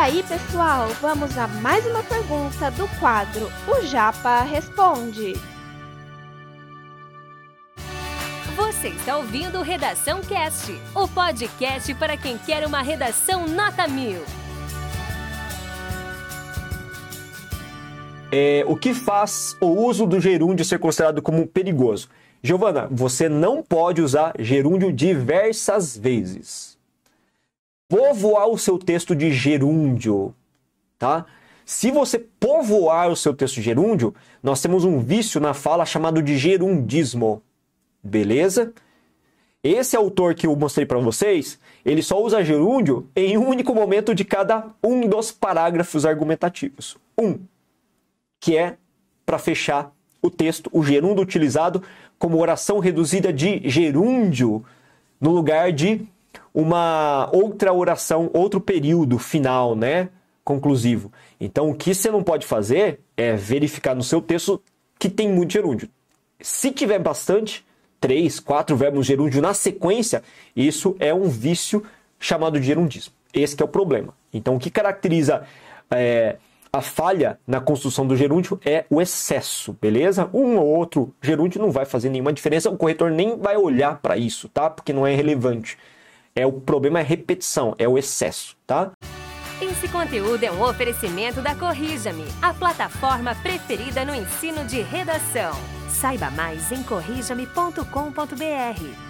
aí, pessoal, vamos a mais uma pergunta do quadro O Japa Responde. Você está ouvindo Redação Cast, o podcast para quem quer uma redação nota mil. É, o que faz o uso do gerúndio ser considerado como perigoso? Giovana, você não pode usar gerúndio diversas vezes. Povoar o seu texto de gerúndio, tá? Se você povoar o seu texto de gerúndio, nós temos um vício na fala chamado de gerundismo. Beleza? Esse autor que eu mostrei para vocês, ele só usa gerúndio em um único momento de cada um dos parágrafos argumentativos. Um, que é para fechar o texto, o gerúndio utilizado como oração reduzida de gerúndio no lugar de uma outra oração, outro período final, né? Conclusivo. Então, o que você não pode fazer é verificar no seu texto que tem muito gerúndio. Se tiver bastante, três, quatro verbos gerúndio na sequência, isso é um vício chamado de gerundismo. Esse é o problema. Então, o que caracteriza é, a falha na construção do gerúndio é o excesso, beleza? Um ou outro gerúndio não vai fazer nenhuma diferença, o corretor nem vai olhar para isso, tá? Porque não é relevante. É o problema é repetição, é o excesso, tá? Esse conteúdo é um oferecimento da Corrija-me, a plataforma preferida no ensino de redação. Saiba mais em corrijame.com.br.